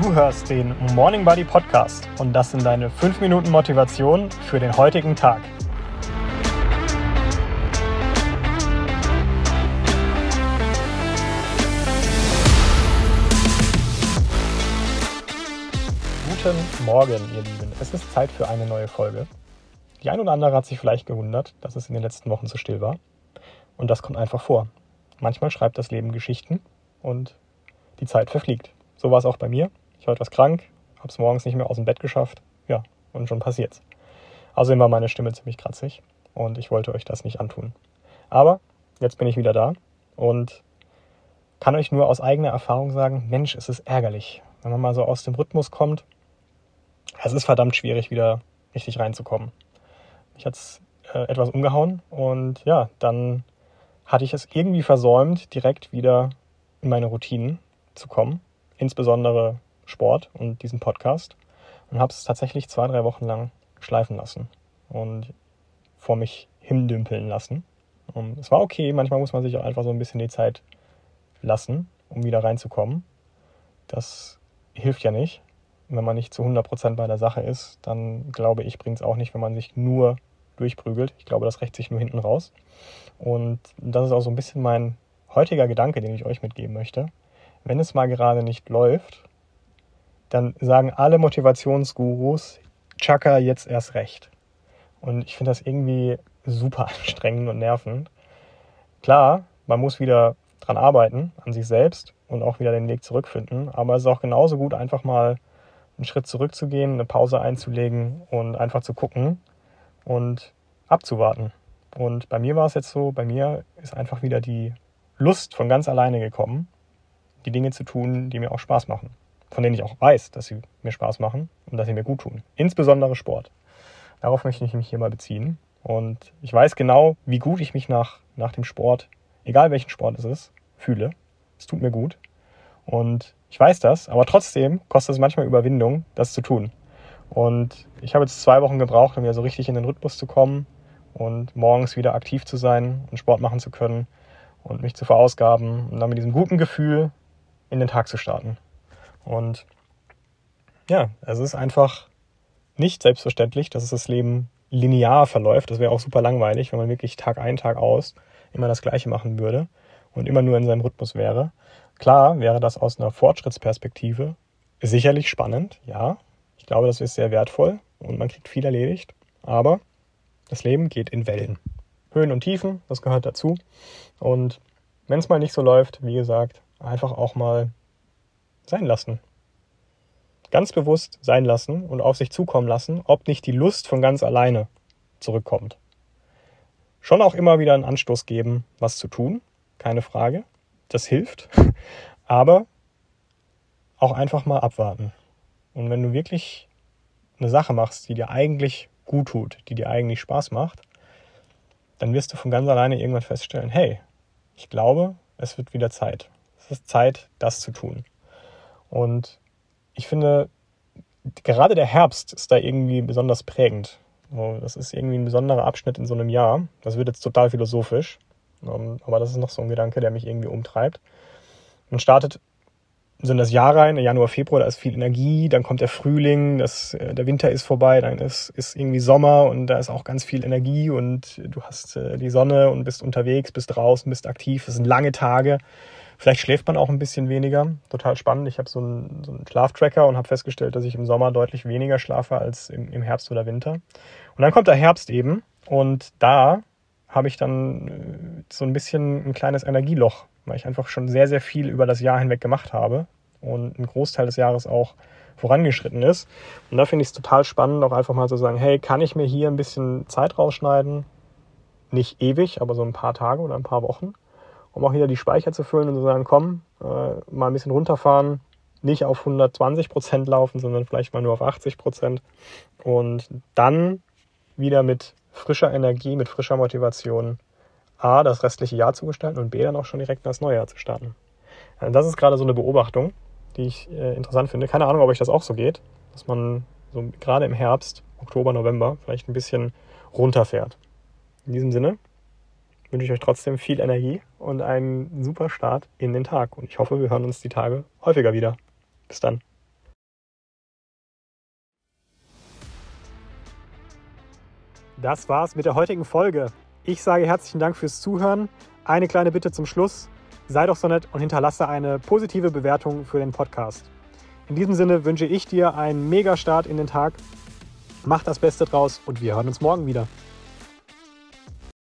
Du hörst den Morning Buddy Podcast und das sind deine 5 Minuten Motivation für den heutigen Tag. Guten Morgen, ihr Lieben. Es ist Zeit für eine neue Folge. Die ein oder andere hat sich vielleicht gewundert, dass es in den letzten Wochen so still war. Und das kommt einfach vor. Manchmal schreibt das Leben Geschichten und die Zeit verfliegt. So war es auch bei mir. Ich war etwas krank, habe es morgens nicht mehr aus dem Bett geschafft. Ja, und schon passiert's. Außerdem war meine Stimme ziemlich kratzig und ich wollte euch das nicht antun. Aber jetzt bin ich wieder da und kann euch nur aus eigener Erfahrung sagen, Mensch, es ist ärgerlich, wenn man mal so aus dem Rhythmus kommt. Es ist verdammt schwierig, wieder richtig reinzukommen. Ich hatte es äh, etwas umgehauen und ja, dann hatte ich es irgendwie versäumt, direkt wieder in meine Routinen zu kommen, insbesondere Sport und diesen Podcast und habe es tatsächlich zwei, drei Wochen lang schleifen lassen und vor mich hindümpeln lassen. Und es war okay, manchmal muss man sich auch einfach so ein bisschen die Zeit lassen, um wieder reinzukommen. Das hilft ja nicht. Wenn man nicht zu 100% bei der Sache ist, dann glaube ich, bringt es auch nicht, wenn man sich nur durchprügelt. Ich glaube, das rächt sich nur hinten raus. Und das ist auch so ein bisschen mein heutiger Gedanke, den ich euch mitgeben möchte. Wenn es mal gerade nicht läuft, dann sagen alle Motivationsgurus, Chaka jetzt erst recht. Und ich finde das irgendwie super anstrengend und nervend. Klar, man muss wieder dran arbeiten, an sich selbst und auch wieder den Weg zurückfinden. Aber es ist auch genauso gut, einfach mal einen Schritt zurückzugehen, eine Pause einzulegen und einfach zu gucken und abzuwarten. Und bei mir war es jetzt so, bei mir ist einfach wieder die Lust von ganz alleine gekommen, die Dinge zu tun, die mir auch Spaß machen von denen ich auch weiß, dass sie mir Spaß machen und dass sie mir gut tun. Insbesondere Sport. Darauf möchte ich mich hier mal beziehen. Und ich weiß genau, wie gut ich mich nach, nach dem Sport, egal welchen Sport es ist, fühle. Es tut mir gut. Und ich weiß das, aber trotzdem kostet es manchmal Überwindung, das zu tun. Und ich habe jetzt zwei Wochen gebraucht, um wieder so richtig in den Rhythmus zu kommen und morgens wieder aktiv zu sein und Sport machen zu können und mich zu verausgaben und dann mit diesem guten Gefühl in den Tag zu starten. Und ja, es ist einfach nicht selbstverständlich, dass das Leben linear verläuft. Das wäre auch super langweilig, wenn man wirklich Tag ein, Tag aus immer das Gleiche machen würde und immer nur in seinem Rhythmus wäre. Klar wäre das aus einer Fortschrittsperspektive sicherlich spannend, ja. Ich glaube, das ist sehr wertvoll und man kriegt viel erledigt. Aber das Leben geht in Wellen. Höhen und Tiefen, das gehört dazu. Und wenn es mal nicht so läuft, wie gesagt, einfach auch mal sein lassen. Ganz bewusst sein lassen und auf sich zukommen lassen, ob nicht die Lust von ganz alleine zurückkommt. Schon auch immer wieder einen Anstoß geben, was zu tun, keine Frage. Das hilft. Aber auch einfach mal abwarten. Und wenn du wirklich eine Sache machst, die dir eigentlich gut tut, die dir eigentlich Spaß macht, dann wirst du von ganz alleine irgendwann feststellen, hey, ich glaube, es wird wieder Zeit. Es ist Zeit, das zu tun. Und ich finde, gerade der Herbst ist da irgendwie besonders prägend. Das ist irgendwie ein besonderer Abschnitt in so einem Jahr. Das wird jetzt total philosophisch, ähm, aber das ist noch so ein Gedanke, der mich irgendwie umtreibt. Man startet so in das Jahr rein, Januar, Februar, da ist viel Energie, dann kommt der Frühling, das, äh, der Winter ist vorbei, dann ist, ist irgendwie Sommer und da ist auch ganz viel Energie und du hast äh, die Sonne und bist unterwegs, bist draußen, bist aktiv, es sind lange Tage. Vielleicht schläft man auch ein bisschen weniger. Total spannend. Ich habe so einen, so einen Schlaftracker und habe festgestellt, dass ich im Sommer deutlich weniger schlafe als im, im Herbst oder Winter. Und dann kommt der Herbst eben und da habe ich dann äh, so ein bisschen ein kleines Energieloch, weil ich einfach schon sehr, sehr viel über das Jahr hinweg gemacht habe und ein Großteil des Jahres auch vorangeschritten ist. Und da finde ich es total spannend, auch einfach mal zu sagen, hey, kann ich mir hier ein bisschen Zeit rausschneiden? Nicht ewig, aber so ein paar Tage oder ein paar Wochen um auch wieder die Speicher zu füllen und zu sagen, komm, äh, mal ein bisschen runterfahren, nicht auf 120 Prozent laufen, sondern vielleicht mal nur auf 80 Prozent und dann wieder mit frischer Energie, mit frischer Motivation A, das restliche Jahr zu gestalten und B, dann auch schon direkt das neue Jahr zu starten. Äh, das ist gerade so eine Beobachtung, die ich äh, interessant finde. Keine Ahnung, ob euch das auch so geht, dass man so gerade im Herbst, Oktober, November vielleicht ein bisschen runterfährt. In diesem Sinne wünsche ich euch trotzdem viel Energie und einen super Start in den Tag. Und ich hoffe, wir hören uns die Tage häufiger wieder. Bis dann. Das war's mit der heutigen Folge. Ich sage herzlichen Dank fürs Zuhören. Eine kleine Bitte zum Schluss. Sei doch so nett und hinterlasse eine positive Bewertung für den Podcast. In diesem Sinne wünsche ich dir einen mega Start in den Tag. Mach das Beste draus und wir hören uns morgen wieder.